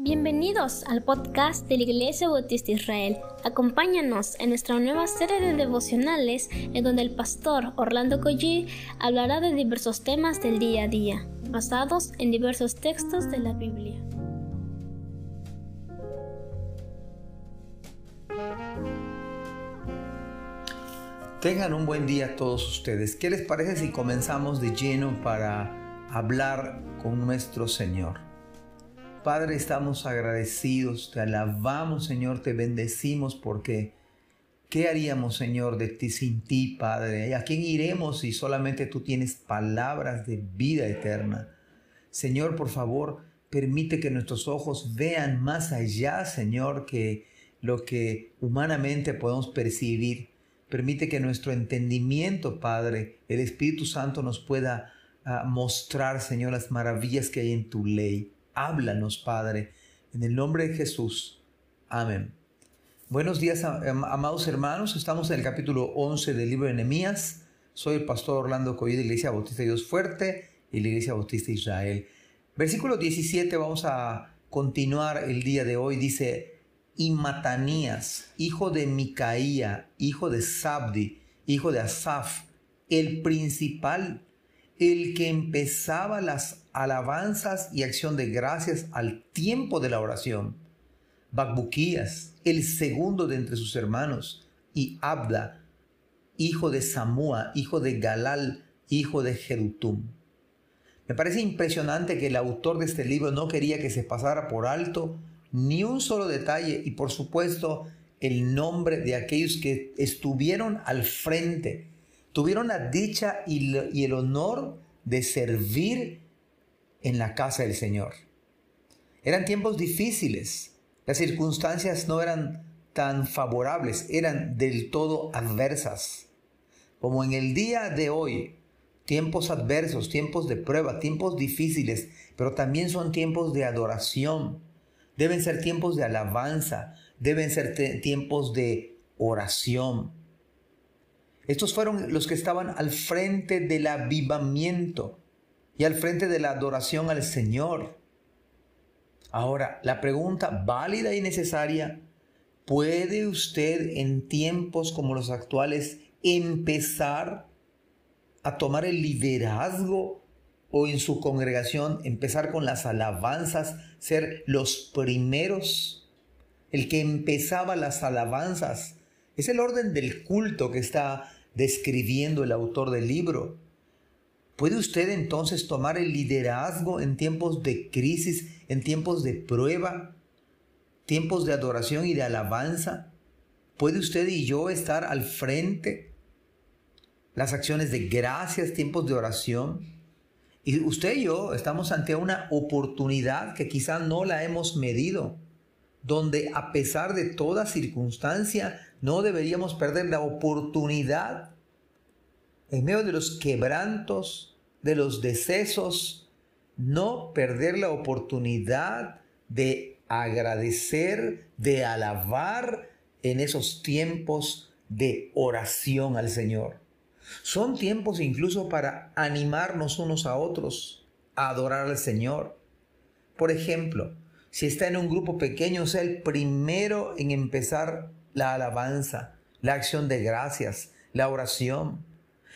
Bienvenidos al podcast de la Iglesia Bautista Israel. Acompáñanos en nuestra nueva serie de devocionales en donde el pastor Orlando Collie hablará de diversos temas del día a día, basados en diversos textos de la Biblia. Tengan un buen día todos ustedes. ¿Qué les parece si comenzamos de lleno para hablar con nuestro Señor? Padre, estamos agradecidos, te alabamos, Señor, te bendecimos porque ¿qué haríamos, Señor, de ti sin ti, Padre? ¿A quién iremos si solamente tú tienes palabras de vida eterna? Señor, por favor, permite que nuestros ojos vean más allá, Señor, que lo que humanamente podemos percibir. Permite que nuestro entendimiento, Padre, el Espíritu Santo nos pueda ah, mostrar, Señor, las maravillas que hay en tu ley. Háblanos, Padre, en el nombre de Jesús. Amén. Buenos días, amados hermanos. Estamos en el capítulo 11 del libro de Nehemías. Soy el pastor Orlando Coy de Iglesia Bautista Dios Fuerte y la Iglesia Bautista Israel. Versículo 17, vamos a continuar el día de hoy. Dice, y Matanías, hijo de Micaía, hijo de Sabdi, hijo de Asaf, el principal el que empezaba las alabanzas y acción de gracias al tiempo de la oración. Bacbuquías, el segundo de entre sus hermanos, y Abda, hijo de Samúa, hijo de Galal, hijo de Jerutum. Me parece impresionante que el autor de este libro no quería que se pasara por alto ni un solo detalle y por supuesto el nombre de aquellos que estuvieron al frente tuvieron la dicha y el honor de servir en la casa del Señor. Eran tiempos difíciles, las circunstancias no eran tan favorables, eran del todo adversas. Como en el día de hoy, tiempos adversos, tiempos de prueba, tiempos difíciles, pero también son tiempos de adoración. Deben ser tiempos de alabanza, deben ser tiempos de oración. Estos fueron los que estaban al frente del avivamiento y al frente de la adoración al Señor. Ahora, la pregunta válida y necesaria, ¿puede usted en tiempos como los actuales empezar a tomar el liderazgo o en su congregación empezar con las alabanzas, ser los primeros? El que empezaba las alabanzas. Es el orden del culto que está describiendo el autor del libro. ¿Puede usted entonces tomar el liderazgo en tiempos de crisis, en tiempos de prueba, tiempos de adoración y de alabanza? ¿Puede usted y yo estar al frente? Las acciones de gracias, tiempos de oración. Y usted y yo estamos ante una oportunidad que quizá no la hemos medido donde a pesar de toda circunstancia no deberíamos perder la oportunidad en medio de los quebrantos, de los decesos, no perder la oportunidad de agradecer, de alabar en esos tiempos de oración al Señor. Son tiempos incluso para animarnos unos a otros a adorar al Señor. Por ejemplo, si está en un grupo pequeño, sea el primero en empezar la alabanza, la acción de gracias, la oración.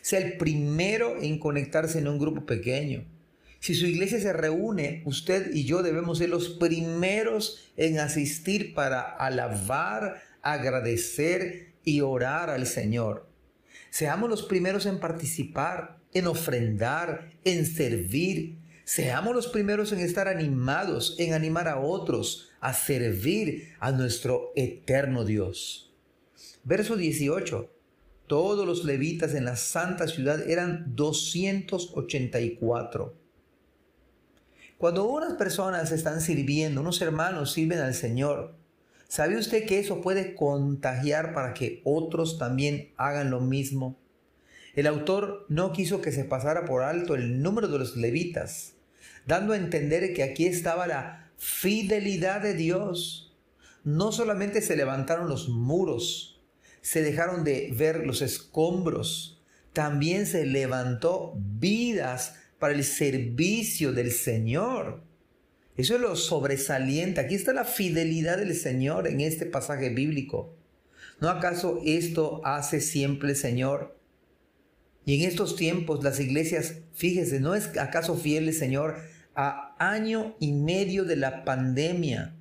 Sea el primero en conectarse en un grupo pequeño. Si su iglesia se reúne, usted y yo debemos ser los primeros en asistir para alabar, agradecer y orar al Señor. Seamos los primeros en participar, en ofrendar, en servir, Seamos los primeros en estar animados, en animar a otros a servir a nuestro eterno Dios. Verso 18. Todos los levitas en la santa ciudad eran 284. Cuando unas personas están sirviendo, unos hermanos sirven al Señor, ¿sabe usted que eso puede contagiar para que otros también hagan lo mismo? El autor no quiso que se pasara por alto el número de los levitas, dando a entender que aquí estaba la fidelidad de Dios. No solamente se levantaron los muros, se dejaron de ver los escombros, también se levantó vidas para el servicio del Señor. Eso es lo sobresaliente. Aquí está la fidelidad del Señor en este pasaje bíblico. ¿No acaso esto hace siempre el Señor? Y en estos tiempos las iglesias, fíjese, ¿no es acaso fiel el Señor a año y medio de la pandemia?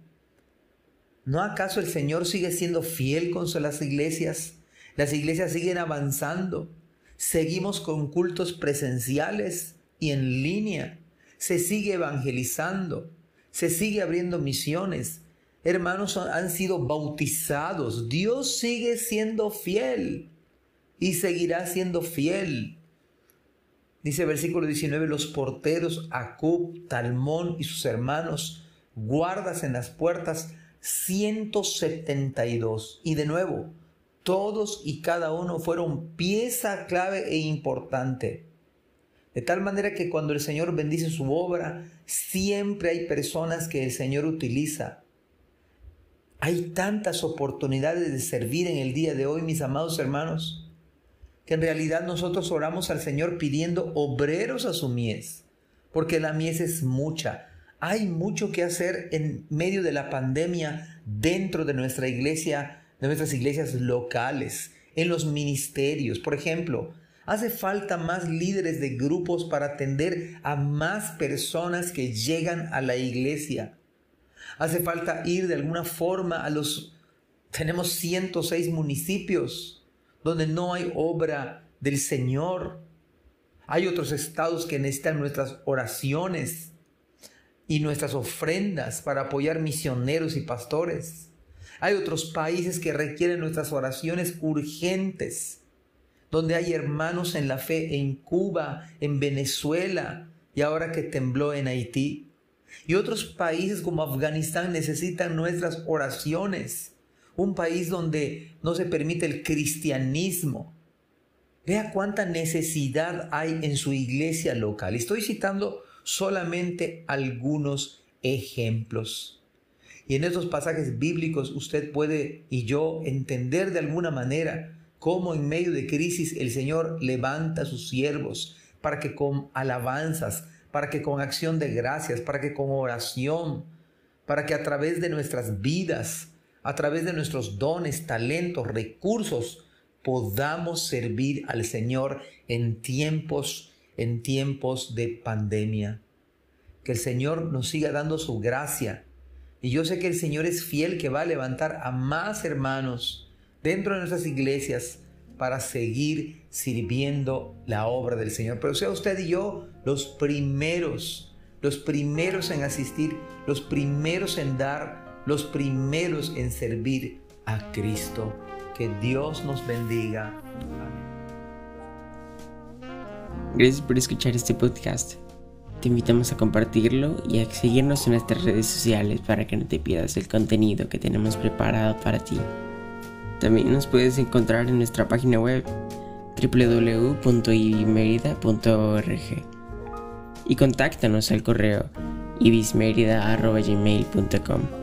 ¿No acaso el Señor sigue siendo fiel con las iglesias? Las iglesias siguen avanzando. Seguimos con cultos presenciales y en línea. Se sigue evangelizando. Se sigue abriendo misiones. Hermanos han sido bautizados. Dios sigue siendo fiel y seguirá siendo fiel. Dice versículo 19, los porteros Acub, Talmón y sus hermanos, guardas en las puertas, 172. Y de nuevo, todos y cada uno fueron pieza clave e importante. De tal manera que cuando el Señor bendice su obra, siempre hay personas que el Señor utiliza. Hay tantas oportunidades de servir en el día de hoy, mis amados hermanos que en realidad nosotros oramos al Señor pidiendo obreros a su mies, porque la mies es mucha. Hay mucho que hacer en medio de la pandemia dentro de nuestra iglesia, de nuestras iglesias locales, en los ministerios. Por ejemplo, hace falta más líderes de grupos para atender a más personas que llegan a la iglesia. Hace falta ir de alguna forma a los... Tenemos 106 municipios donde no hay obra del Señor. Hay otros estados que necesitan nuestras oraciones y nuestras ofrendas para apoyar misioneros y pastores. Hay otros países que requieren nuestras oraciones urgentes, donde hay hermanos en la fe en Cuba, en Venezuela y ahora que tembló en Haití. Y otros países como Afganistán necesitan nuestras oraciones un país donde no se permite el cristianismo. Vea cuánta necesidad hay en su iglesia local. Estoy citando solamente algunos ejemplos. Y en estos pasajes bíblicos usted puede y yo entender de alguna manera cómo en medio de crisis el Señor levanta a sus siervos para que con alabanzas, para que con acción de gracias, para que con oración, para que a través de nuestras vidas a través de nuestros dones, talentos, recursos, podamos servir al Señor en tiempos, en tiempos de pandemia. Que el Señor nos siga dando su gracia. Y yo sé que el Señor es fiel que va a levantar a más hermanos dentro de nuestras iglesias para seguir sirviendo la obra del Señor. Pero sea usted y yo los primeros, los primeros en asistir, los primeros en dar los primeros en servir a Cristo. Que Dios nos bendiga. Gracias por escuchar este podcast. Te invitamos a compartirlo y a seguirnos en nuestras redes sociales para que no te pierdas el contenido que tenemos preparado para ti. También nos puedes encontrar en nuestra página web www.ibimerida.org y contáctanos al correo ibismerida.gmail.com